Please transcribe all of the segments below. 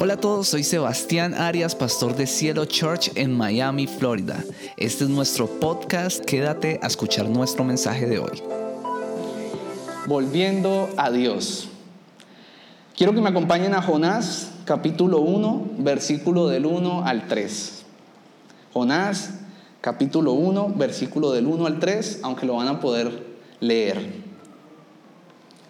Hola a todos, soy Sebastián Arias, pastor de Cielo Church en Miami, Florida. Este es nuestro podcast, quédate a escuchar nuestro mensaje de hoy. Volviendo a Dios. Quiero que me acompañen a Jonás, capítulo 1, versículo del 1 al 3. Jonás, capítulo 1, versículo del 1 al 3, aunque lo van a poder leer.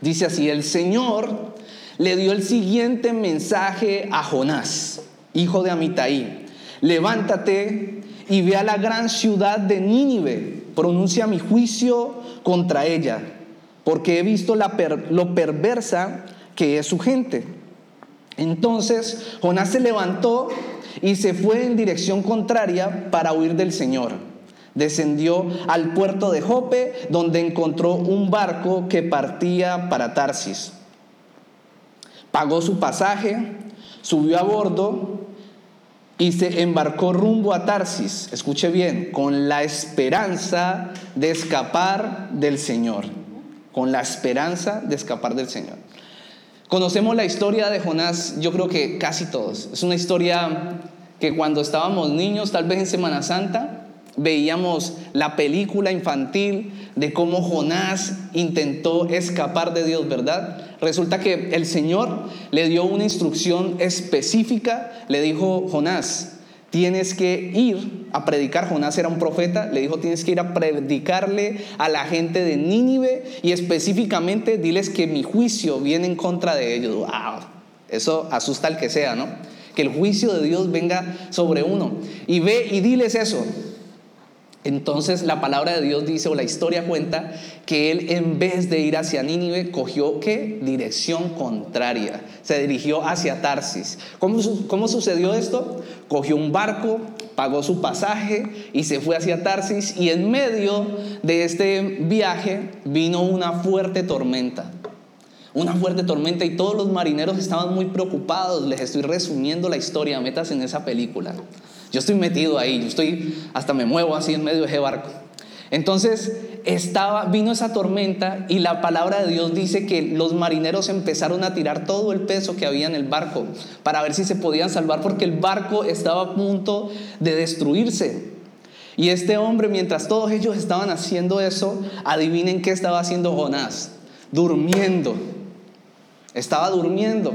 Dice así, el Señor le dio el siguiente mensaje a Jonás, hijo de Amitai. Levántate y ve a la gran ciudad de Nínive, pronuncia mi juicio contra ella, porque he visto lo perversa que es su gente. Entonces Jonás se levantó y se fue en dirección contraria para huir del Señor. Descendió al puerto de Jope, donde encontró un barco que partía para Tarsis pagó su pasaje, subió a bordo y se embarcó rumbo a Tarsis, escuche bien, con la esperanza de escapar del Señor, con la esperanza de escapar del Señor. Conocemos la historia de Jonás, yo creo que casi todos. Es una historia que cuando estábamos niños, tal vez en Semana Santa, veíamos la película infantil de cómo Jonás intentó escapar de Dios, ¿verdad? Resulta que el Señor le dio una instrucción específica, le dijo, Jonás, tienes que ir a predicar, Jonás era un profeta, le dijo, tienes que ir a predicarle a la gente de Nínive y específicamente diles que mi juicio viene en contra de ellos. Wow, eso asusta al que sea, ¿no? Que el juicio de Dios venga sobre uno. Y ve y diles eso. Entonces la palabra de Dios dice, o la historia cuenta, que él en vez de ir hacia Nínive, cogió qué? Dirección contraria. Se dirigió hacia Tarsis. ¿Cómo, ¿Cómo, sucedió esto? Cogió un barco, pagó su pasaje y se fue hacia Tarsis y en medio de este viaje vino una fuerte tormenta. Una fuerte tormenta y todos los marineros estaban muy preocupados. Les estoy resumiendo la historia, metas en esa película. Yo estoy metido ahí, yo estoy, hasta me muevo así en medio de ese barco. Entonces estaba, vino esa tormenta y la palabra de Dios dice que los marineros empezaron a tirar todo el peso que había en el barco para ver si se podían salvar porque el barco estaba a punto de destruirse. Y este hombre, mientras todos ellos estaban haciendo eso, adivinen qué estaba haciendo Jonás, durmiendo. Estaba durmiendo.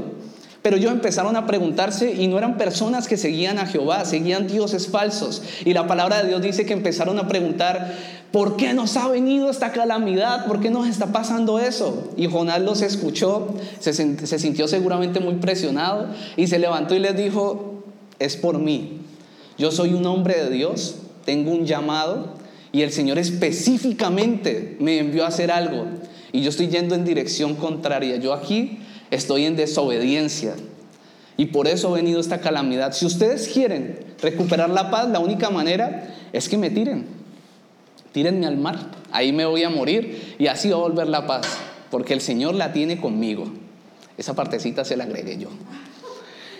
Pero ellos empezaron a preguntarse y no eran personas que seguían a Jehová, seguían dioses falsos. Y la palabra de Dios dice que empezaron a preguntar, ¿por qué nos ha venido esta calamidad? ¿Por qué nos está pasando eso? Y Jonás los escuchó, se, se sintió seguramente muy presionado y se levantó y les dijo, es por mí. Yo soy un hombre de Dios, tengo un llamado y el Señor específicamente me envió a hacer algo. Y yo estoy yendo en dirección contraria. Yo aquí estoy en desobediencia. Y por eso ha venido esta calamidad. Si ustedes quieren recuperar la paz, la única manera es que me tiren. Tírenme al mar. Ahí me voy a morir y así va a volver la paz. Porque el Señor la tiene conmigo. Esa partecita se la agregué yo.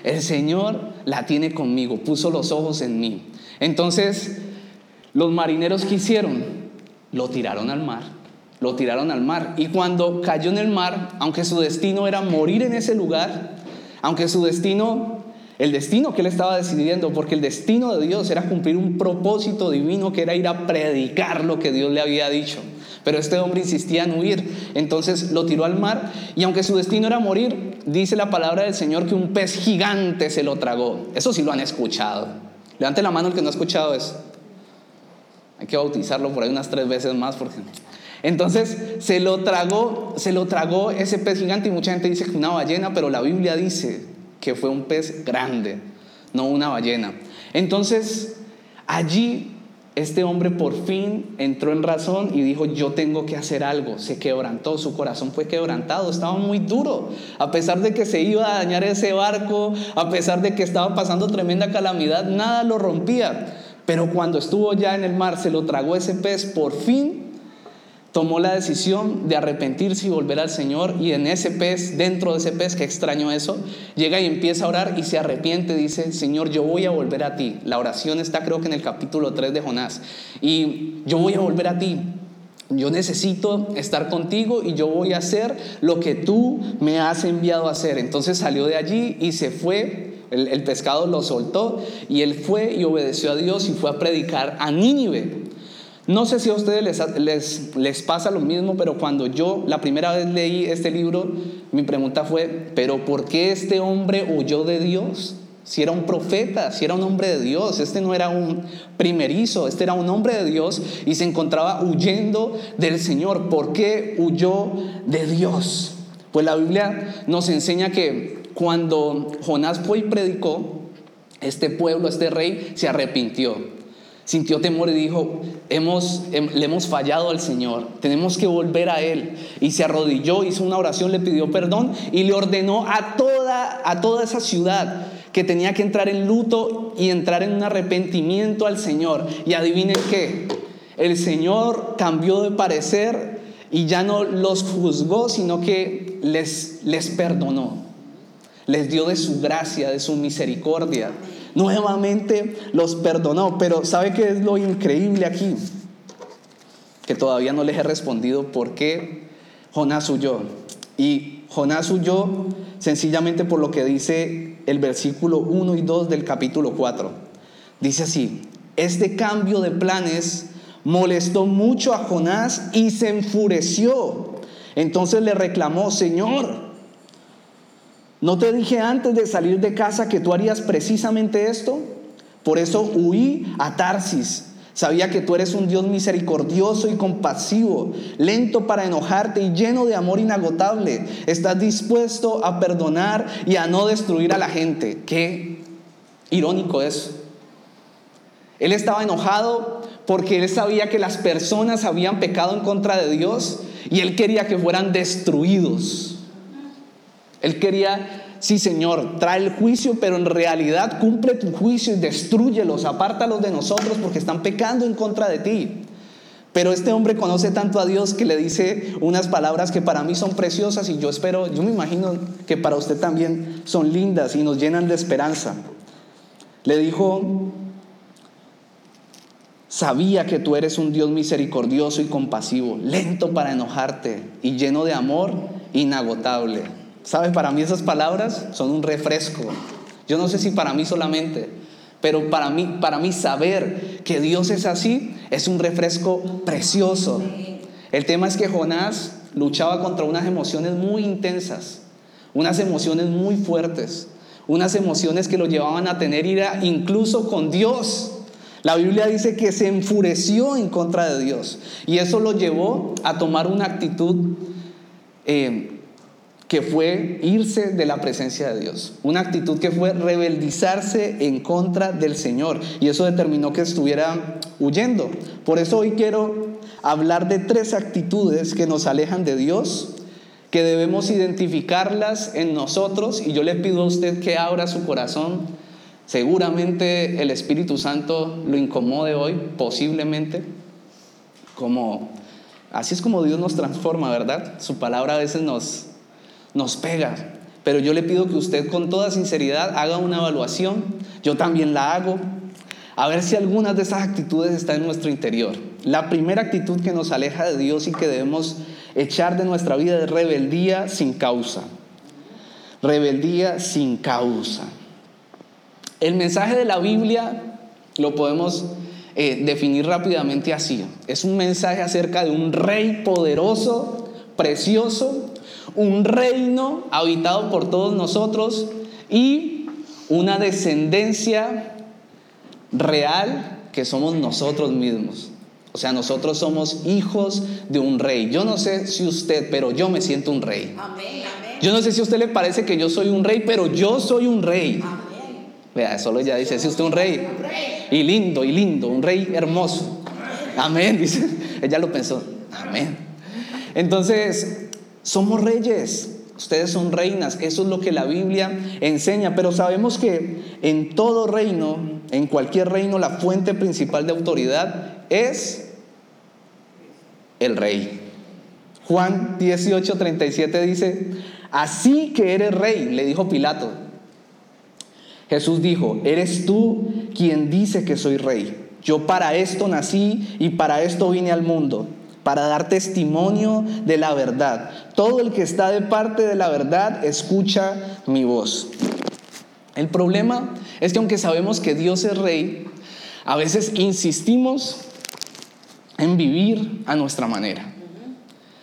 El Señor la tiene conmigo. Puso los ojos en mí. Entonces, los marineros que hicieron, lo tiraron al mar lo tiraron al mar. Y cuando cayó en el mar, aunque su destino era morir en ese lugar, aunque su destino, el destino que él estaba decidiendo, porque el destino de Dios era cumplir un propósito divino que era ir a predicar lo que Dios le había dicho. Pero este hombre insistía en huir, entonces lo tiró al mar y aunque su destino era morir, dice la palabra del Señor que un pez gigante se lo tragó. Eso sí lo han escuchado. Levante la mano el que no ha escuchado eso. Hay que bautizarlo por ahí unas tres veces más porque entonces se lo tragó, se lo tragó ese pez gigante y mucha gente dice que una ballena, pero la Biblia dice que fue un pez grande, no una ballena. Entonces allí este hombre por fin entró en razón y dijo, yo tengo que hacer algo. Se quebrantó, su corazón fue quebrantado, estaba muy duro. A pesar de que se iba a dañar ese barco, a pesar de que estaba pasando tremenda calamidad, nada lo rompía. Pero cuando estuvo ya en el mar, se lo tragó ese pez, por fin tomó la decisión de arrepentirse y volver al Señor y en ese pez, dentro de ese pez, que extraño eso, llega y empieza a orar y se arrepiente, dice, Señor, yo voy a volver a ti. La oración está creo que en el capítulo 3 de Jonás. Y yo voy a volver a ti. Yo necesito estar contigo y yo voy a hacer lo que tú me has enviado a hacer. Entonces salió de allí y se fue El, pescado lo soltó y él fue y obedeció a Dios y fue a predicar a Nínive. No sé si a ustedes les, les, les, pasa lo mismo, pero cuando yo la primera vez leí este libro, mi pregunta fue, ¿pero por qué este hombre huyó de Dios? Si era un profeta, si era un hombre de Dios, este no era un primerizo, este era un hombre de Dios y se encontraba huyendo del Señor. ¿Por qué huyó de Dios? Pues la Biblia nos enseña que cuando Jonás fue y predicó, este pueblo, este rey, se arrepintió. Sintió temor y dijo, hemos, le hemos fallado al Señor, tenemos que volver a Él. Y se arrodilló, hizo una oración, le pidió perdón y le ordenó a toda, a toda esa ciudad que tenía que entrar en luto y entrar en un arrepentimiento al Señor. Y adivinen qué, el Señor cambió de parecer y ya no los juzgó, sino que les, les perdonó. Les dio de su gracia, de su misericordia. Nuevamente los perdonó. Pero ¿sabe qué es lo increíble aquí? Que todavía no les he respondido por qué Jonás huyó. Y Jonás huyó sencillamente por lo que dice el versículo 1 y 2 del capítulo 4. Dice así, este cambio de planes molestó mucho a Jonás y se enfureció. Entonces le reclamó, Señor, ¿no te dije antes de salir de casa que tú harías precisamente esto? Por eso huí a Tarsis Sabía que tú eres un Dios misericordioso y compasivo, lento para enojarte y lleno de amor inagotable. Estás dispuesto a perdonar y a no destruir a la gente. Qué irónico es. Él estaba enojado porque él sabía que las personas habían pecado en contra de Dios y él quería que fueran destruidos. Él quería Sí, Señor, trae el juicio, pero en realidad cumple tu juicio y destruyelos, apártalos de nosotros porque están pecando en contra de ti. Pero este hombre conoce tanto a Dios que le dice unas palabras que para mí son preciosas y yo espero, yo me imagino que para usted también son lindas y nos llenan de esperanza. Le dijo, sabía que tú eres un Dios misericordioso y compasivo, lento para enojarte y lleno de amor inagotable. ¿Sabes? Para mí esas palabras son un refresco. Yo no sé si para mí solamente, pero para mí, para mí saber que Dios es así es un refresco precioso. El tema es que Jonás luchaba contra unas emociones muy intensas, unas emociones muy fuertes, unas emociones que lo llevaban a tener ira incluso con Dios. La Biblia dice que se enfureció en contra de Dios y eso lo llevó a tomar una actitud eh, que fue irse de la presencia de Dios. Una actitud que fue rebeldizarse en contra del Señor. Y eso determinó que estuviera huyendo. Por eso hoy quiero hablar de tres actitudes que nos alejan de Dios, que debemos identificarlas en nosotros. Y yo le pido a usted que abra su corazón. Seguramente el Espíritu Santo lo incomode hoy, posiblemente, como... Así es como Dios nos transforma, ¿verdad? Su palabra a veces nos, nos pega. Pero yo le pido que usted con toda sinceridad haga una evaluación. Yo también la hago. A ver si algunas de esas actitudes están en nuestro interior. La primera actitud que nos aleja de Dios y que debemos echar de nuestra vida es rebeldía sin causa. Rebeldía sin causa. El mensaje de la Biblia lo podemos eh, definir rápidamente así. Es un mensaje acerca de un rey poderoso, precioso, un reino habitado por todos nosotros y una descendencia real que somos nosotros mismos. O sea, nosotros somos hijos de un rey. Yo no sé si usted, pero yo me siento un rey. Yo no sé si a usted le parece que yo soy un rey, pero yo soy un rey. Vea, solo ya dice, si usted un rey. Y lindo, y lindo, un rey hermoso. Amén, dice. Ella lo pensó. Amén. Entonces, somos reyes, ustedes son reinas, eso es lo que la Biblia enseña, pero sabemos que en todo reino, en cualquier reino, la fuente principal de autoridad es el rey. Juan 18, 37 dice, así que eres rey, le dijo Pilato. Jesús dijo, eres tú quien dice que soy rey. Yo para esto nací y para esto vine al mundo para dar testimonio de la verdad. Todo el que está de parte de la verdad escucha mi voz. El problema es que aunque sabemos que Dios es rey, a veces insistimos en vivir a nuestra manera.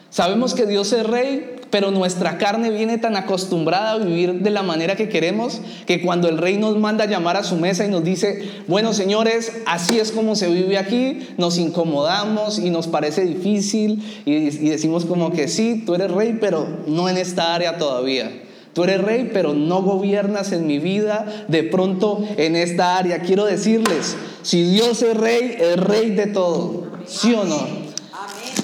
Sabemos que Dios es rey, pero nuestra carne viene tan acostumbrada a vivir de la manera que queremos que cuando el rey nos manda a llamar a su mesa y nos dice, bueno señores, así es como se vive aquí, nos incomodamos y nos parece difícil y, y decimos como que sí, tú eres rey, pero no en esta área todavía. Tú eres rey, pero no gobiernas en mi vida de pronto en esta área. Quiero decirles, si Dios es rey, es rey de todo. ¿Sí o no?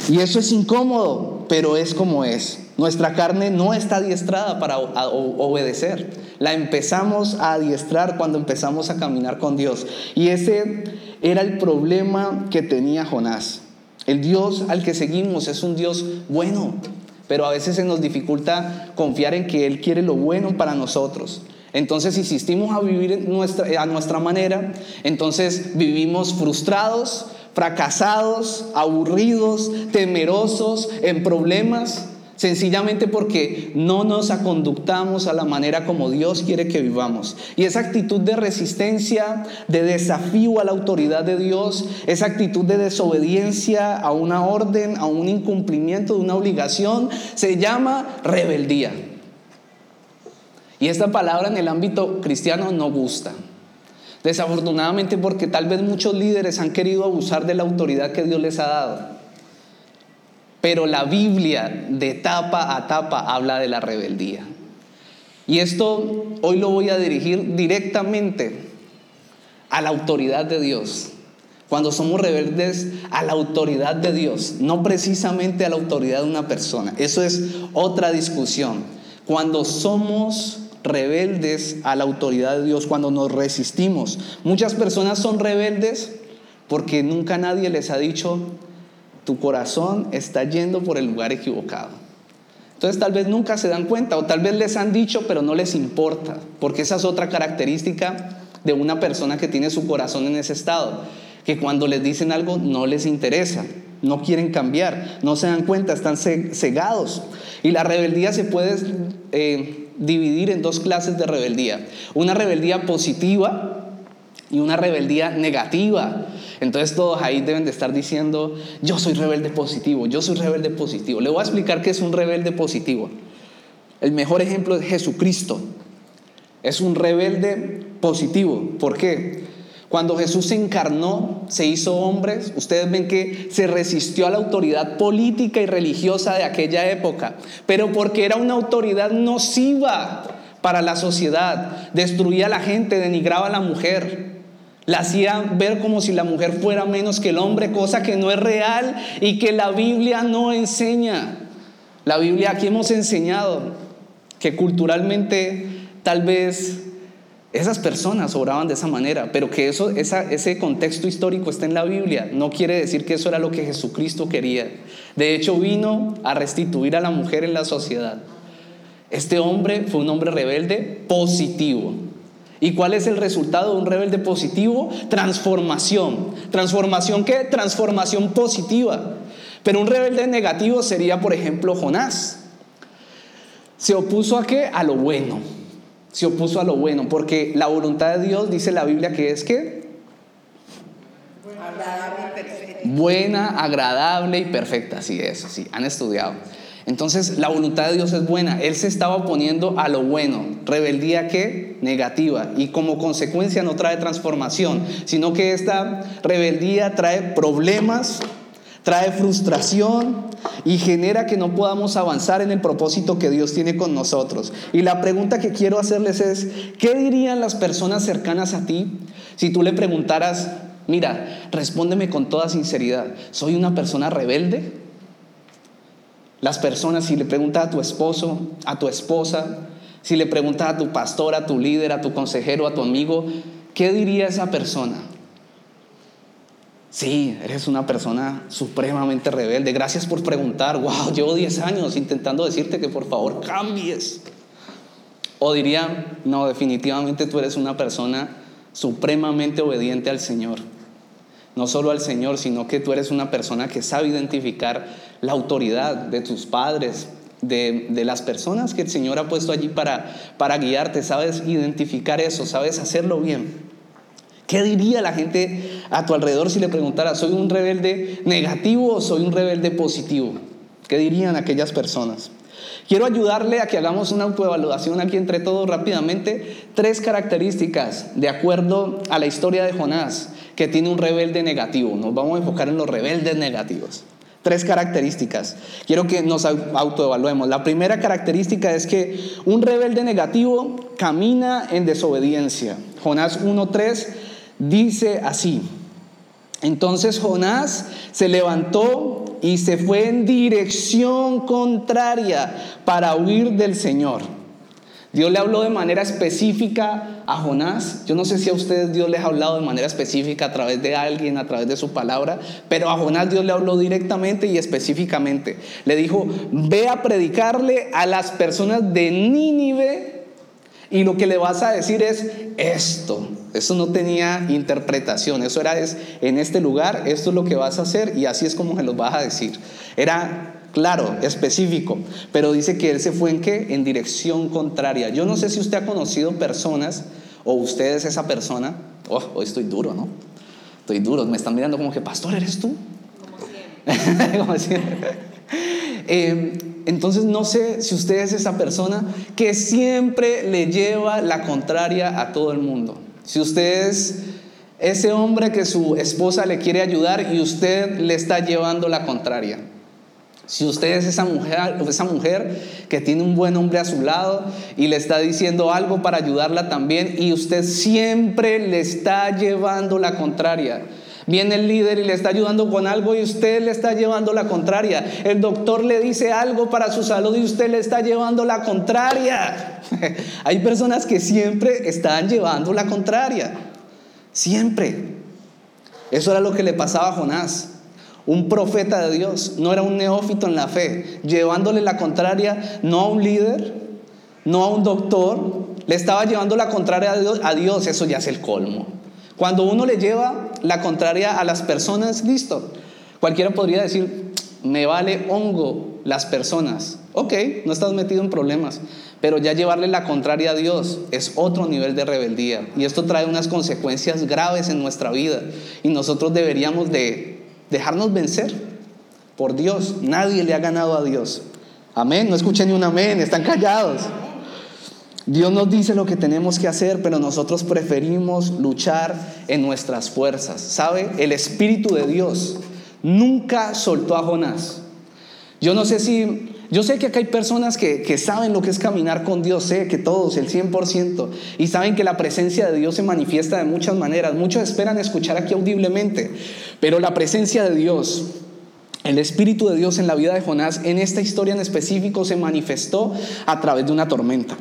Y eso es incómodo, pero es como es. Nuestra carne no está adiestrada para obedecer. La empezamos a adiestrar cuando empezamos a caminar con Dios. Y ese era el problema que tenía Jonás. El Dios al que seguimos es un Dios bueno, pero a veces se nos dificulta confiar en que Él quiere lo bueno para nosotros. Entonces insistimos a vivir nuestra, a nuestra manera, entonces vivimos frustrados, fracasados, aburridos, temerosos, en problemas, sencillamente porque no nos aconductamos a la manera como Dios quiere que vivamos. Y esa actitud de resistencia, de desafío a la autoridad de Dios, esa actitud de desobediencia a una orden, a un incumplimiento de una obligación, se llama rebeldía. Y esta palabra en el ámbito cristiano no gusta. Desafortunadamente porque tal vez muchos líderes han querido abusar de la autoridad que Dios les ha dado. Pero la Biblia de tapa a tapa habla de la rebeldía. Y esto hoy lo voy a dirigir directamente a la autoridad de Dios. Cuando somos rebeldes a la autoridad de Dios, no precisamente a la autoridad de una persona. Eso es otra discusión. Cuando somos rebeldes a la autoridad de Dios, cuando nos resistimos. Muchas personas son rebeldes porque nunca nadie les ha dicho, tu corazón está yendo por el lugar equivocado. Entonces tal vez nunca se dan cuenta o tal vez les han dicho pero no les importa, porque esa es otra característica de una persona que tiene su corazón en ese estado, que cuando les dicen algo no les interesa, no quieren cambiar, no se dan cuenta, están cegados. Y la rebeldía se puede eh, dividir en dos clases de rebeldía. Una rebeldía positiva y una rebeldía negativa. Entonces todos ahí deben de estar diciendo, yo soy rebelde positivo, yo soy rebelde positivo. Le voy a explicar qué es un rebelde positivo. El mejor ejemplo es Jesucristo. Es un rebelde positivo. ¿Por qué? Cuando Jesús se encarnó, se hizo hombre, ustedes ven que se resistió a la autoridad política y religiosa de aquella época, pero porque era una autoridad nociva para la sociedad, destruía a la gente, denigraba a la mujer, la hacía ver como si la mujer fuera menos que el hombre, cosa que no es real y que la Biblia no enseña. La Biblia aquí hemos enseñado que culturalmente tal vez esas personas obraban de esa manera, pero que eso, ese contexto histórico está en la Biblia. No quiere decir que eso era lo que Jesucristo quería. De hecho, vino a restituir a la mujer en la sociedad. Este hombre fue un hombre rebelde positivo. ¿Y cuál es el resultado de un rebelde positivo? Transformación. ¿Transformación qué? Transformación positiva. Pero un rebelde negativo sería, por ejemplo, Jonás. Se opuso a qué? A lo bueno se opuso a lo bueno, porque la voluntad de Dios dice la Biblia que es que buena, agradable y perfecta. Sí, eso, sí, han estudiado. Entonces, la voluntad de Dios es buena. Él se estaba oponiendo a lo bueno. Rebeldía que negativa. Y como consecuencia no trae transformación, sino que esta rebeldía trae problemas, trae frustración y genera que no podamos avanzar en el propósito que Dios tiene con nosotros. Y la pregunta que quiero hacerles es, ¿qué dirían las personas cercanas a ti si tú le preguntaras, mira, respóndeme con toda sinceridad, ¿soy una persona rebelde? Las personas, si le preguntas a tu esposo, a tu esposa, si le preguntas a tu pastor, a tu líder, a tu consejero, a tu amigo, ¿qué diría esa persona? Sí, eres una persona supremamente rebelde. Gracias por preguntar. Wow, llevo 10 años intentando decirte que por favor cambies. O diría, no, definitivamente tú eres una persona supremamente obediente al Señor. No solo al Señor, sino que tú eres una persona que sabe identificar la autoridad de tus padres, de, de, las personas que el Señor ha puesto allí para, para guiarte, sabes identificar eso, sabes hacerlo bien. ¿Qué diría la gente a tu alrededor si le preguntara, ¿soy un rebelde negativo o soy un rebelde positivo? ¿Qué dirían aquellas personas? Quiero ayudarle a que hagamos una autoevaluación aquí entre todos rápidamente. Tres características de acuerdo a la historia de Jonás que tiene un rebelde negativo. Nos vamos a enfocar en los rebeldes negativos. Tres características. Quiero que nos autoevaluemos. La primera característica es que un rebelde negativo camina en desobediencia. Jonás 1.3 dice así. Entonces Jonás se levantó y se fue en dirección contraria para huir del Señor. Dios le habló de manera específica a Jonás. Yo no sé si a ustedes Dios les ha hablado de manera específica a través de alguien, a través de su palabra, pero a Jonás Dios le habló directamente y específicamente. Le dijo, ve a predicarle a las personas de Nínive y lo que le vas a decir es esto. Eso no tenía interpretación. Eso era es, en este lugar, esto es lo que vas a hacer y así es como se los vas a decir. Era claro, específico, pero dice que él se fue en qué? En dirección contraria. Yo no sé si usted ha conocido personas o usted es esa persona. Oh, hoy estoy duro, ¿no? Estoy duro. Me están mirando como que, pastor, ¿eres tú? Como siempre. Eh, entonces no sé si usted es esa persona que siempre le lleva la contraria a todo el mundo. Si usted es ese hombre que su esposa le quiere ayudar y usted le está llevando la contraria. Si usted es esa mujer, esa mujer que tiene un buen hombre a su lado y le está diciendo algo para ayudarla también y usted siempre le está llevando la contraria. Viene el líder y le está ayudando con algo y usted le está llevando la contraria. El doctor le dice algo para su salud y usted le está llevando la contraria. Hay personas que siempre están llevando la contraria. Siempre. Eso era lo que le pasaba a Jonás. Un profeta de Dios, no era un neófito en la fe, llevándole la contraria no a un líder, no a un doctor, le estaba llevando la contraria a Dios, eso ya es el colmo. Cuando uno le lleva la contraria a las personas, listo. Cualquiera podría decir, me vale hongo las personas. Ok, no estás metido en problemas. Pero ya llevarle la contraria a Dios es otro nivel de rebeldía. Y esto trae unas consecuencias graves en nuestra vida. Y nosotros deberíamos de dejarnos vencer por Dios. Nadie le ha ganado a Dios. Amén. No escuchen ni un amén, están callados. Dios nos dice lo que tenemos que hacer, pero nosotros preferimos luchar en nuestras fuerzas. ¿Sabe? El Espíritu de Dios nunca soltó a Jonás. Yo no sé si, yo sé que acá hay personas que, saben lo que es caminar con Dios, sé que todos, el 100%, y saben que la presencia de Dios se manifiesta de muchas maneras. Muchos esperan escuchar aquí audiblemente, pero la presencia de Dios el Espíritu de Dios en la vida de Jonás, en esta historia en específico, se manifestó a través de una tormenta.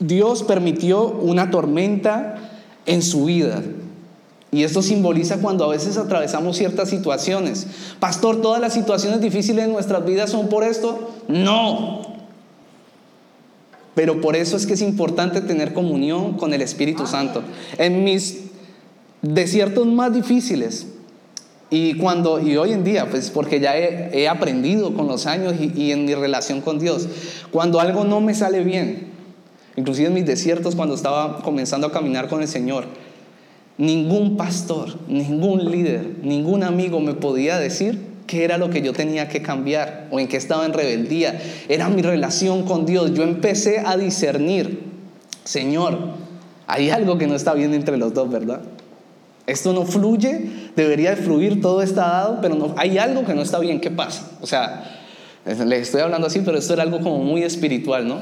Dios permitió una tormenta en su vida. Y esto simboliza cuando a veces atravesamos ciertas situaciones. Pastor, ¿todas las situaciones difíciles de nuestras vidas son por esto? No. Pero por eso es que es importante tener comunión con el Espíritu Santo. En mis desiertos más difíciles, y cuando, y hoy en día, pues porque ya he, aprendido con los años y, y en mi relación con Dios, cuando algo no me sale bien, inclusive en mis desiertos cuando estaba comenzando a caminar con el Señor, ningún pastor, ningún líder, ningún amigo me podía decir qué era lo que yo tenía que cambiar o en qué estaba en rebeldía. Era mi relación con Dios. Yo empecé a discernir, Señor, hay algo que no está bien entre los dos, ¿verdad? Esto no fluye, debería de fluir, todo está dado, pero no, hay algo que no está bien, ¿qué pasa? O sea, les estoy hablando así, pero esto era algo como muy espiritual, ¿no?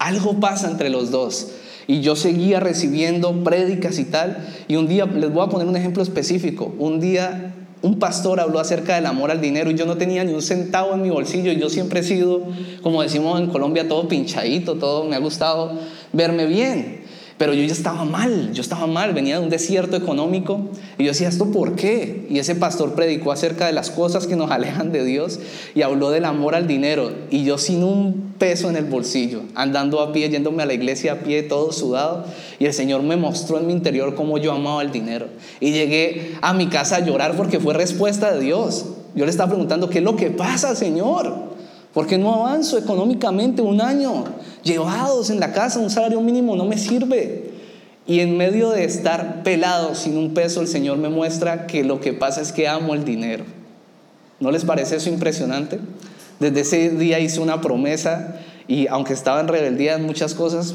Algo pasa entre los dos. Y yo seguía recibiendo prédicas y tal. Y un día, les voy a poner un ejemplo específico. Un día un pastor habló acerca del amor al dinero y yo no tenía ni un centavo en mi bolsillo. Y yo siempre he sido, como decimos en Colombia, todo pinchadito, todo me ha gustado verme bien. Pero yo ya estaba mal, yo estaba mal, venía de un desierto económico y yo decía, ¿esto por qué? Y ese pastor predicó acerca de las cosas que nos alejan de Dios y habló del amor al dinero y yo sin un peso en el bolsillo, andando a pie, yéndome a la iglesia a pie, todo sudado y el Señor me mostró en mi interior cómo yo amaba el dinero y llegué a mi casa a llorar porque fue respuesta de Dios. Yo le estaba preguntando, ¿qué es lo que pasa, Señor? Porque no avanzo económicamente un año. Llevados en la casa, un salario mínimo no me sirve. Y en medio de estar pelado sin un peso, el Señor me muestra que lo que pasa es que amo el dinero. ¿No les parece eso impresionante? Desde ese día hice una promesa y aunque estaba en rebeldía en muchas cosas,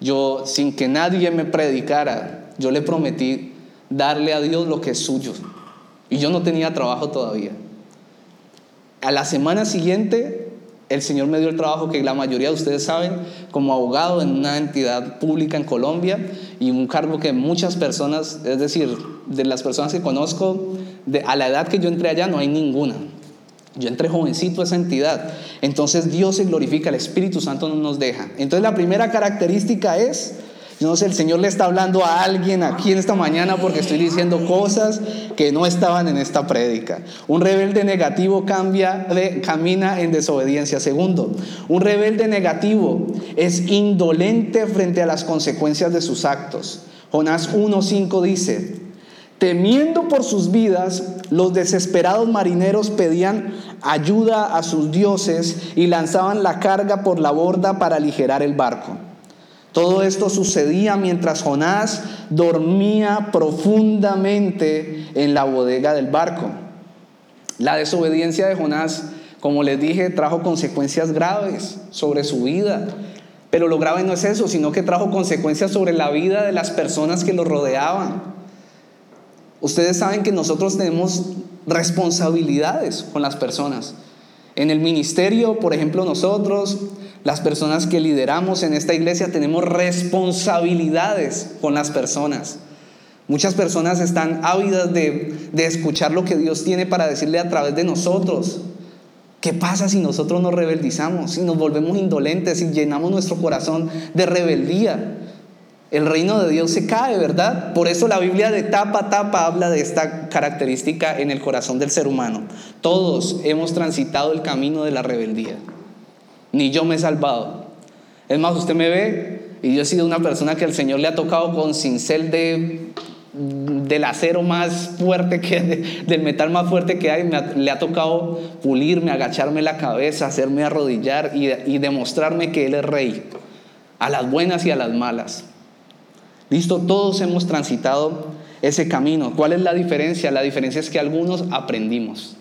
yo sin que nadie me predicara, yo le prometí darle a Dios lo que es suyo. Y yo no tenía trabajo todavía. A la semana siguiente, el Señor me dio el trabajo que la mayoría de ustedes saben, como abogado en una entidad pública en Colombia y un cargo que muchas personas, es decir, de las personas que conozco, de, a la edad que yo entré allá no hay ninguna. Yo entré jovencito a esa entidad. Entonces Dios se glorifica, el Espíritu Santo no nos deja. Entonces la primera característica es no sé, el Señor le está hablando a alguien aquí en esta mañana porque estoy diciendo cosas que no estaban en esta prédica. Un rebelde negativo cambia, camina en desobediencia. Segundo, un rebelde negativo es indolente frente a las consecuencias de sus actos. Jonás 1.5 dice, temiendo por sus vidas, los desesperados marineros pedían ayuda a sus dioses y lanzaban la carga por la borda para aligerar el barco. Todo esto sucedía mientras Jonás dormía profundamente en la bodega del barco. La desobediencia de Jonás, como les dije, trajo consecuencias graves sobre su vida. Pero lo grave no es eso, sino que trajo consecuencias sobre la vida de las personas que lo rodeaban. Ustedes saben que nosotros tenemos responsabilidades con las personas. En el ministerio, por ejemplo, nosotros las personas que lideramos en esta iglesia tenemos responsabilidades con las personas. Muchas personas están ávidas de, escuchar lo que Dios tiene para decirle a través de nosotros. ¿Qué pasa si nosotros nos rebeldizamos, si nos volvemos indolentes, si llenamos nuestro corazón de rebeldía? El reino de Dios se cae, ¿verdad? Por eso la Biblia de tapa a tapa habla de esta característica en el corazón del ser humano. Todos hemos transitado el camino de la rebeldía ni yo me he salvado. Es más, usted me ve y yo he sido una persona que el Señor le ha tocado con cincel de, del acero más fuerte que, del metal más fuerte que hay, le ha tocado pulirme, agacharme la cabeza, hacerme arrodillar y, y demostrarme que Él es rey, a las buenas y a las malas. Listo, todos hemos transitado ese camino. ¿Cuál es la diferencia? La diferencia es que algunos aprendimos.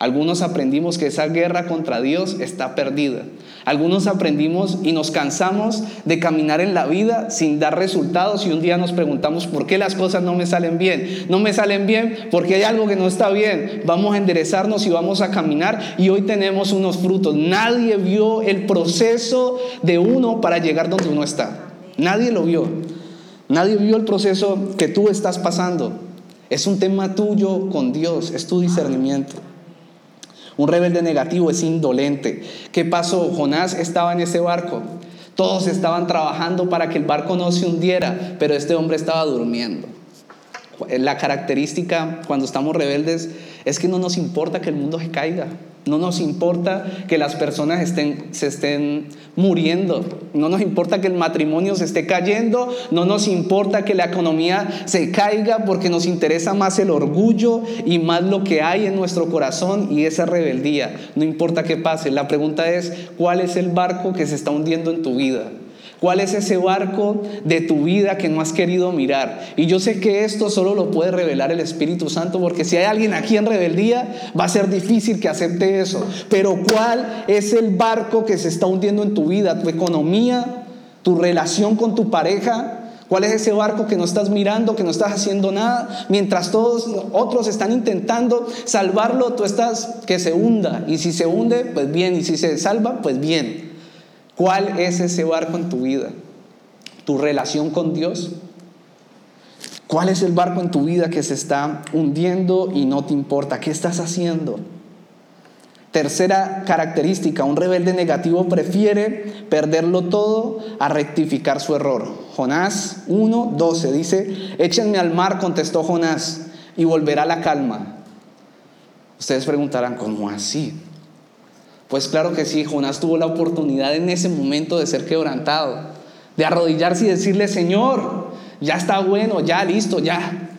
Algunos aprendimos que esa guerra contra Dios está perdida. Algunos aprendimos y nos cansamos de caminar en la vida sin dar resultados y un día nos preguntamos por qué las cosas no me salen bien. No me salen bien porque hay algo que no está bien. Vamos a enderezarnos y vamos a caminar y hoy tenemos unos frutos. Nadie vio el proceso de uno para llegar donde uno está. Nadie lo vio. Nadie vio el proceso que tú estás pasando. Es un tema tuyo con Dios, es tu discernimiento. Un rebelde negativo es indolente. ¿Qué pasó? Jonás estaba en ese barco. Todos estaban trabajando para que el barco no se hundiera, pero este hombre estaba durmiendo. La característica cuando estamos rebeldes es que no nos importa que el mundo se caiga. No nos importa que las personas se estén muriendo. No nos importa que el matrimonio se esté cayendo. No nos importa que la economía se caiga porque nos interesa más el orgullo y más lo que hay en nuestro corazón y esa rebeldía. No importa qué pase. La pregunta es, ¿cuál es el barco que se está hundiendo en tu vida? ¿Cuál es ese barco de tu vida que no has querido mirar? Y yo sé que esto solo lo puede revelar el Espíritu Santo, porque si hay alguien aquí en rebeldía, va a ser difícil que acepte eso. Pero ¿cuál es el barco que se está hundiendo en tu vida? ¿Tu economía? ¿Tu relación con tu pareja? ¿Cuál es ese barco que no estás mirando, que no estás haciendo nada? Mientras todos otros están intentando salvarlo, tú estás que se hunda. Y si se hunde, pues bien. Y si se salva, pues bien. ¿Cuál es ese barco en tu vida? ¿Tu relación con Dios? ¿Cuál es el barco en tu vida que se está hundiendo y no te importa? ¿Qué estás haciendo? Tercera característica, un rebelde negativo prefiere perderlo todo a rectificar su error. Jonás 1, 12 dice, échenme al mar, contestó Jonás, y volverá la calma. Ustedes preguntarán, ¿cómo así? Pues claro que sí, Jonás tuvo la oportunidad en ese momento de ser quebrantado, de arrodillarse y decirle, Señor, ya está bueno, ya listo, ya,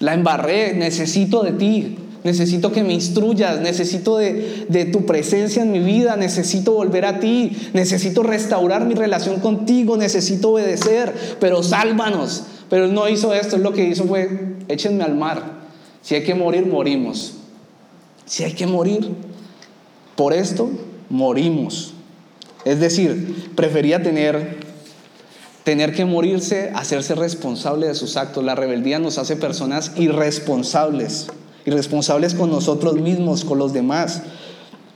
la embarré, necesito de ti. Necesito que me instruyas, necesito de, de, tu presencia en mi vida, necesito volver a ti, necesito restaurar mi relación contigo, necesito obedecer, pero sálvanos. Pero él no hizo esto, él lo que hizo fue, échenme al mar. Si hay que morir, morimos. Si hay que morir por esto, morimos. Es decir, prefería tener tener que morirse, hacerse responsable de sus actos. La rebeldía nos hace personas irresponsables, irresponsables con nosotros mismos, con los demás.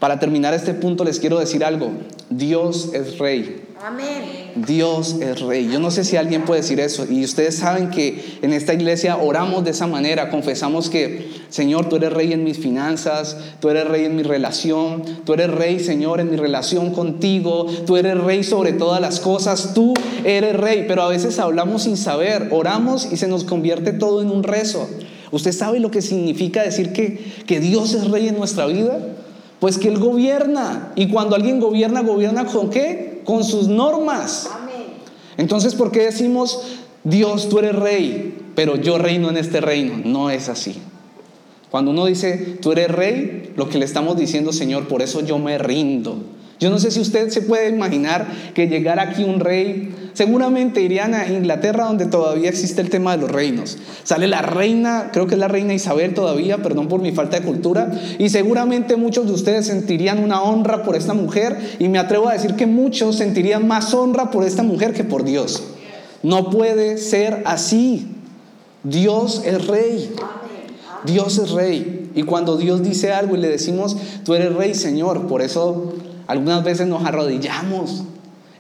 Para terminar este punto les quiero decir algo. Dios es rey. Amén. Dios es rey. Yo no sé si alguien puede decir eso. Y ustedes saben que en esta iglesia oramos de esa manera. Confesamos que, Señor, tú eres rey en mis finanzas, tú eres rey en mi relación, tú eres rey, Señor, en mi relación contigo, tú eres rey sobre todas las cosas, tú eres rey. Pero a veces hablamos sin saber, oramos y se nos convierte todo en un rezo. ¿Usted sabe lo que significa decir que, que Dios es rey en nuestra vida? Pues que Él gobierna. Y cuando alguien gobierna, gobierna con qué? Con sus normas. Entonces, ¿por qué decimos, Dios, tú eres rey, pero yo reino en este reino? No es así. Cuando uno dice, tú eres rey, lo que le estamos diciendo, Señor, por eso yo me rindo. Yo no sé si usted se puede imaginar que llegara aquí un rey Seguramente irían a Inglaterra donde todavía existe el tema de los reinos. Sale la reina, creo que es la reina Isabel todavía, perdón por mi falta de cultura, y seguramente muchos de ustedes sentirían una honra por esta mujer y me atrevo a decir que muchos sentirían más honra por esta mujer que por Dios. No puede ser así. Dios es rey. Dios es rey. Y cuando Dios dice algo y le decimos, tú eres rey, Señor, por eso algunas veces nos arrodillamos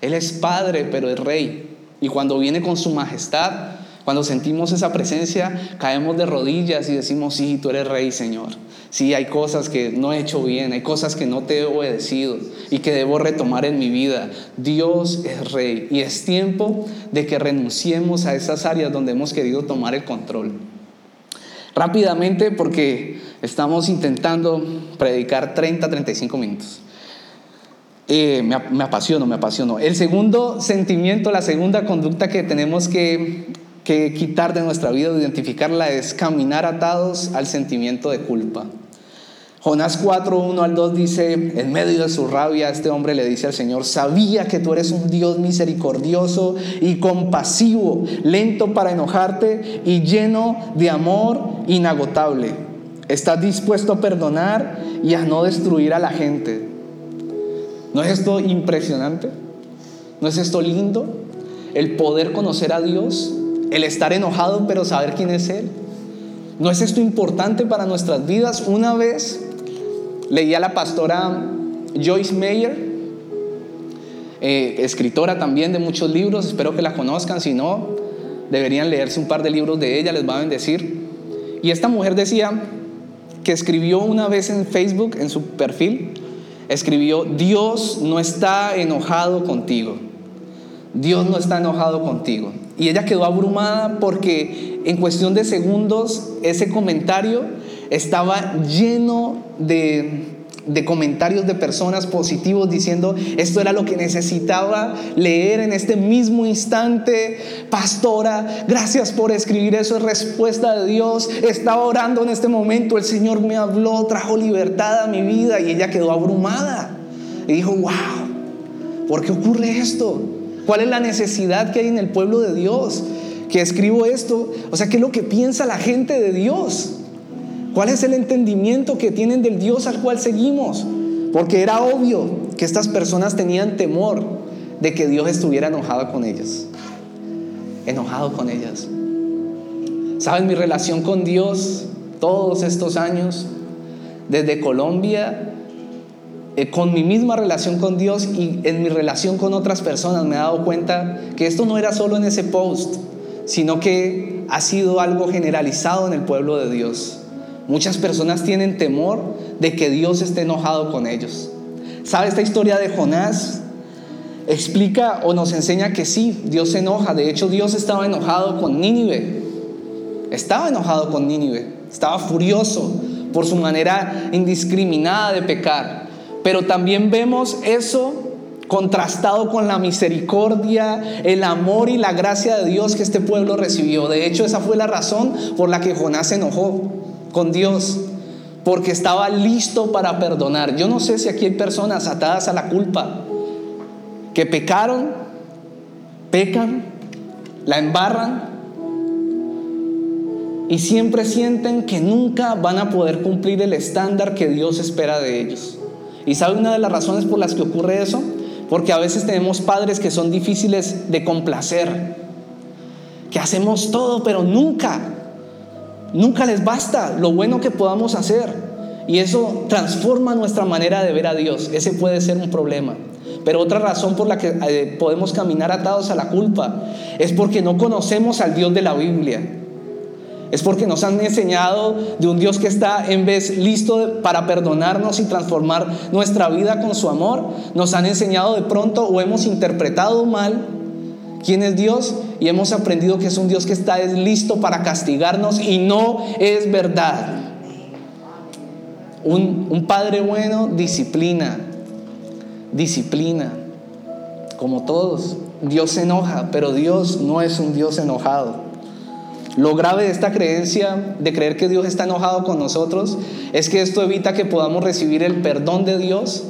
él es Padre, pero es Rey. Y cuando viene con su majestad, cuando sentimos esa presencia, caemos de rodillas y decimos, sí, tú eres Rey, Señor. Sí, hay cosas que no he hecho bien, hay cosas que no te he obedecido y que debo retomar en mi vida. Dios es Rey y es tiempo de que renunciemos a esas áreas donde hemos querido tomar el control. Rápidamente, porque estamos intentando predicar 30, 35 minutos. Eh, me, me apasiono, me apasiono. El segundo sentimiento, la segunda conducta que tenemos que, que quitar de nuestra vida, de identificarla, es caminar atados al sentimiento de culpa. Jonás 4, 1 al 2 dice, en medio de su rabia, este hombre le dice al Señor, sabía que tú eres un Dios misericordioso y compasivo, lento para enojarte y lleno de amor inagotable. Estás dispuesto a perdonar y a no destruir a la gente. ¿No es esto impresionante? ¿No es esto lindo? El poder conocer a Dios, el estar enojado pero saber quién es Él. ¿No es esto importante para nuestras vidas? Una vez leí a la pastora Joyce Meyer, eh, escritora también de muchos libros, espero que la conozcan, si no, deberían leerse un par de libros de ella, les va a bendecir. Y esta mujer decía que escribió una vez en Facebook, en su perfil, escribió, Dios no está enojado contigo. Dios no está enojado contigo. Y ella quedó abrumada porque en cuestión de segundos ese comentario estaba lleno de de comentarios de personas positivos diciendo esto era lo que necesitaba leer en este mismo instante. Pastora, gracias por escribir eso, es respuesta de Dios. Estaba orando en este momento, el Señor me habló, trajo libertad a mi vida y ella quedó abrumada. Y dijo, wow, ¿por qué ocurre esto? ¿Cuál es la necesidad que hay en el pueblo de Dios? Que escribo esto, o sea, ¿qué es lo que piensa la gente de Dios? ¿Cuál es el entendimiento que tienen del Dios al cual seguimos? Porque era obvio que estas personas tenían temor de que Dios estuviera enojado con ellas. Enojado con ellas. ¿Saben mi relación con Dios todos estos años? Desde Colombia, eh, con mi misma relación con Dios y en mi relación con otras personas me he dado cuenta que esto no era solo en ese post, sino que ha sido algo generalizado en el pueblo de Dios. Muchas personas tienen temor de que Dios esté enojado con ellos. ¿Sabe esta historia de Jonás? Explica o nos enseña que sí, Dios se enoja. De hecho, Dios estaba enojado con Nínive. Estaba enojado con Nínive. Estaba furioso por su manera indiscriminada de pecar. Pero también vemos eso contrastado con la misericordia, el amor y la gracia de Dios que este pueblo recibió. De hecho, esa fue la razón por la que Jonás se enojó con Dios, porque estaba listo para perdonar. Yo no sé si aquí hay personas atadas a la culpa que pecaron, pecan, la embarran y siempre sienten que nunca van a poder cumplir el estándar que Dios espera de ellos. ¿Y sabe una de las razones por las que ocurre eso? Porque a veces tenemos padres que son difíciles de complacer, que hacemos todo, pero nunca, nunca les basta lo bueno que podamos hacer. Y eso transforma nuestra manera de ver a Dios. Ese puede ser un problema. Pero otra razón por la que eh, podemos caminar atados a la culpa es porque no conocemos al Dios de la Biblia. Es porque nos han enseñado de un Dios que está en vez listo para perdonarnos y transformar nuestra vida con su amor. Nos han enseñado de pronto o hemos interpretado mal quién es Dios y hemos aprendido que es un Dios que está listo para castigarnos y no es verdad. Un, padre bueno disciplina, disciplina, como todos. Dios se enoja, pero Dios no es un Dios enojado. Lo grave de esta creencia, de creer que Dios está enojado con nosotros, es que esto evita que podamos recibir el perdón de Dios,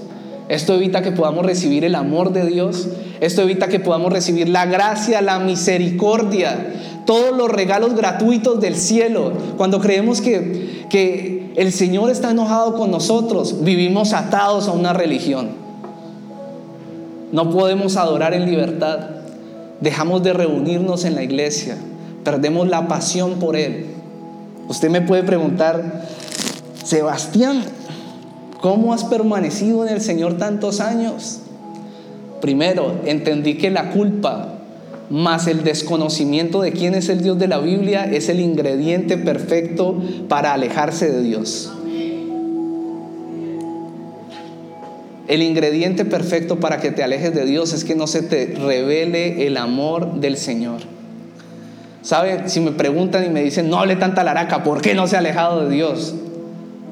esto evita que podamos recibir el amor de Dios, esto evita que podamos recibir la gracia, la misericordia, todos los regalos gratuitos del cielo. Cuando creemos que, que el Señor está enojado con nosotros, vivimos atados a una religión. No podemos adorar en libertad. Dejamos de reunirnos en la iglesia perdemos la pasión por Él. Usted me puede preguntar, Sebastián, ¿cómo has permanecido en el Señor tantos años? Primero, entendí que la culpa más el desconocimiento de quién es el Dios de la Biblia es el ingrediente perfecto para alejarse de Dios. El ingrediente perfecto para que te alejes de Dios es que no se te revele el amor del Señor. ¿Sabe? Si me preguntan y me dicen, no hable tanta laraca, ¿por qué no se ha alejado de Dios?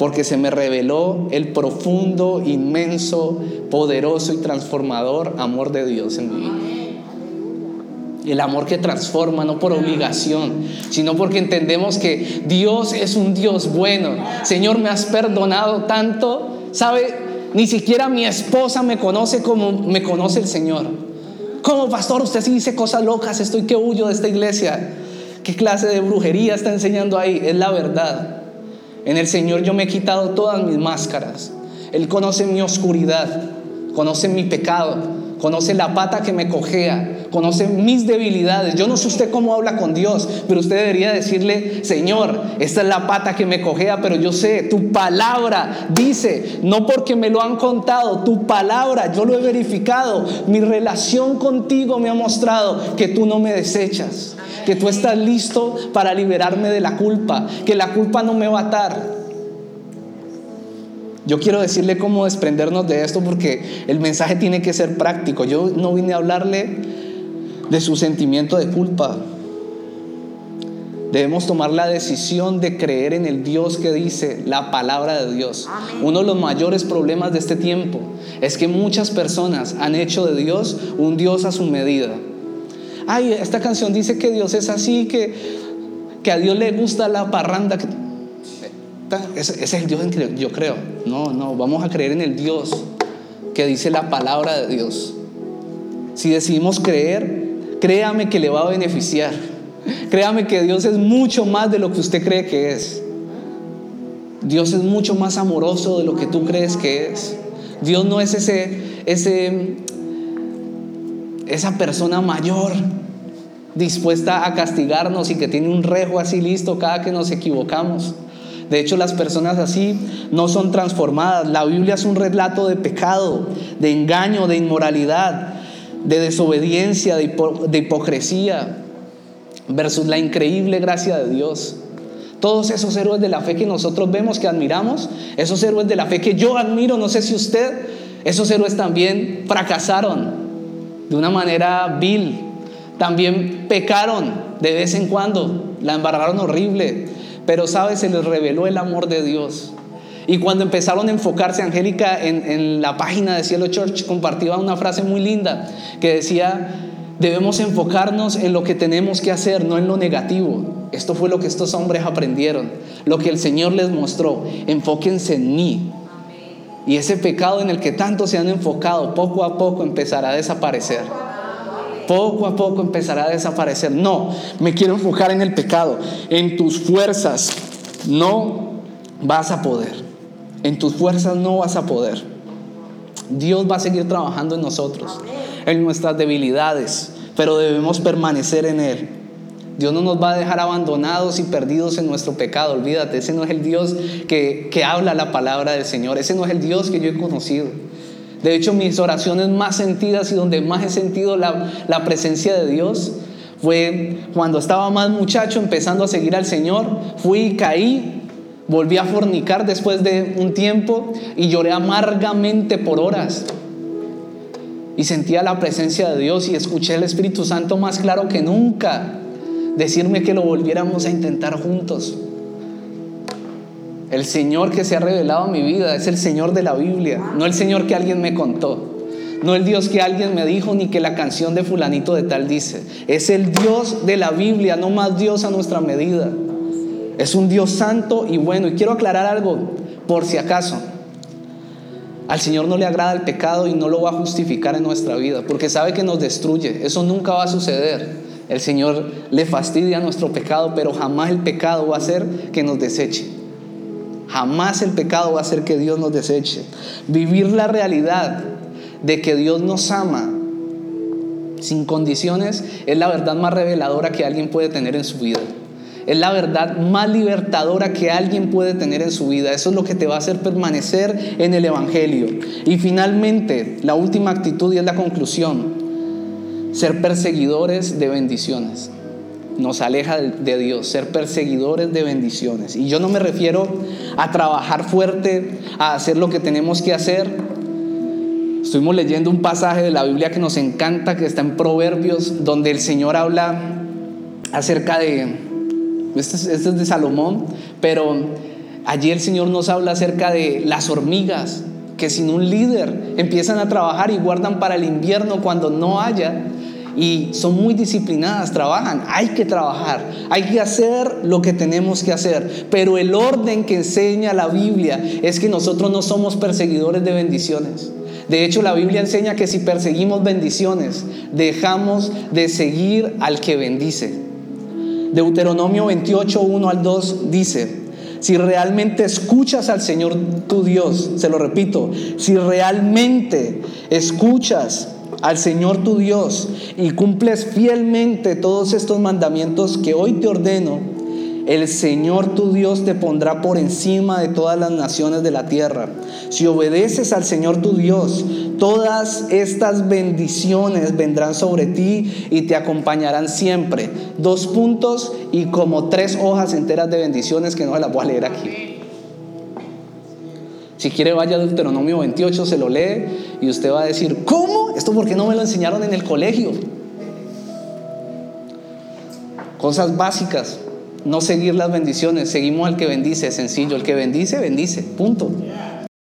Porque se me reveló el profundo, inmenso, poderoso y transformador amor de Dios en mí. El amor que transforma, no por obligación, sino porque entendemos que Dios es un Dios bueno. Señor, me has perdonado tanto. ¿Sabe? Ni siquiera mi esposa me conoce como me conoce el Señor. Como pastor, usted sí dice cosas locas, estoy que huyo de esta iglesia. ¿Qué clase de brujería está enseñando ahí? Es la verdad. En el Señor yo me he quitado todas mis máscaras. Él conoce mi oscuridad, conoce mi pecado, conoce la pata que me cojea, conoce mis debilidades. Yo no sé usted cómo habla con Dios, pero usted debería decirle, Señor, esta es la pata que me cojea, pero yo sé, tu palabra dice, no porque me lo han contado, tu palabra, yo lo he verificado, mi relación contigo me ha mostrado que tú no me desechas, que tú estás listo para liberarme de la culpa, que la culpa no me va a atar yo quiero decirle cómo desprendernos de esto porque el mensaje tiene que ser práctico. Yo no vine a hablarle de su sentimiento de culpa. Debemos tomar la decisión de creer en el Dios que dice la palabra de Dios. Uno de los mayores problemas de este tiempo es que muchas personas han hecho de Dios un Dios a su medida. Ay, esta canción dice que Dios es así, que, que a Dios le gusta la parranda ese, es el Dios en que yo creo. No, no, vamos a creer en el Dios que dice la palabra de Dios. Si decidimos creer, créame que le va a beneficiar. Créame que Dios es mucho más de lo que usted cree que es. Dios es mucho más amoroso de lo que tú crees que es. Dios no es ese, ese, esa persona mayor dispuesta a castigarnos y que tiene un rejo así listo cada que nos equivocamos. De hecho, las personas así no son transformadas. La Biblia es un relato de pecado, de engaño, de inmoralidad, de desobediencia, de, hipocresía, versus la increíble gracia de Dios. Todos esos héroes de la fe que nosotros vemos, que admiramos, esos héroes de la fe que yo admiro, no sé si usted, esos héroes también fracasaron de una manera vil, también pecaron de vez en cuando, la embarraron horrible, pero, ¿sabes? Se les reveló el amor de Dios. Y cuando empezaron a enfocarse, Angélica en, la página de Cielo Church compartía una frase muy linda que decía Debemos enfocarnos en lo que tenemos que hacer, no en lo negativo. Esto fue lo que estos hombres aprendieron, lo que el Señor les mostró. Enfóquense en mí. Y ese pecado en el que tanto se han enfocado, poco a poco empezará a desaparecer. Poco a poco empezará a desaparecer. No, me quiero enfocar en el pecado. En tus fuerzas no vas a poder. En tus fuerzas no vas a poder. Dios va a seguir trabajando en nosotros, en nuestras debilidades, pero debemos permanecer en Él. Dios no nos va a dejar abandonados y perdidos en nuestro pecado, olvídate, ese no es el Dios que, que habla la palabra del Señor, ese no es el Dios que yo he conocido. De hecho, mis oraciones más sentidas y donde más he sentido la, la presencia de Dios fue cuando estaba más muchacho empezando a seguir al Señor, fui y caí Volví a fornicar después de un tiempo y lloré amargamente por horas. Y sentía la presencia de Dios y escuché el Espíritu Santo más claro que nunca decirme que lo volviéramos a intentar juntos. El Señor que se ha revelado en mi vida es el Señor de la Biblia, no el Señor que alguien me contó. No el Dios que alguien me dijo ni que la canción de fulanito de tal dice. Es el Dios de la Biblia, no más Dios a nuestra medida. Es un Dios santo y bueno. Y quiero aclarar algo, por si acaso. Al Señor no le agrada el pecado y no lo va a justificar en nuestra vida, porque sabe que nos destruye. Eso nunca va a suceder. El Señor le fastidia nuestro pecado, pero jamás el pecado va a hacer que nos deseche. Jamás el pecado va a hacer que Dios nos deseche. Vivir la realidad de que Dios nos ama sin condiciones es la verdad más reveladora que alguien puede tener en su vida. Es la verdad más libertadora que alguien puede tener en su vida. Eso es lo que te va a hacer permanecer en el Evangelio. Y finalmente, la última actitud y es la conclusión. Ser perseguidores de bendiciones. Nos aleja de Dios, ser perseguidores de bendiciones. Y yo no me refiero a trabajar fuerte, a hacer lo que tenemos que hacer. Estuvimos leyendo un pasaje de la Biblia que nos encanta, que está en Proverbios, donde el Señor habla acerca de este es, este es de Salomón, pero allí el Señor nos habla acerca de las hormigas que sin un líder empiezan a trabajar y guardan para el invierno cuando no haya y son muy disciplinadas, trabajan, hay que trabajar, hay que hacer lo que tenemos que hacer, pero el orden que enseña la Biblia es que nosotros no somos perseguidores de bendiciones. De hecho, la Biblia enseña que si perseguimos bendiciones, dejamos de seguir al que bendice. Deuteronomio 28, 1 al 2 dice, si realmente escuchas al Señor tu Dios, se lo repito, si realmente escuchas al Señor tu Dios y cumples fielmente todos estos mandamientos que hoy te ordeno, el Señor tu Dios te pondrá por encima de todas las naciones de la tierra. Si obedeces al Señor tu Dios, todas estas bendiciones vendrán sobre ti y te acompañarán siempre. Dos puntos y como tres hojas enteras de bendiciones que no las voy a leer aquí. Si quiere vaya a Deuteronomio 28, se lo lee y usted va a decir, ¿cómo? ¿Esto por qué no me lo enseñaron en el colegio? Cosas básicas no seguir las bendiciones, seguimos al que bendice, sencillo, el que bendice, bendice, punto.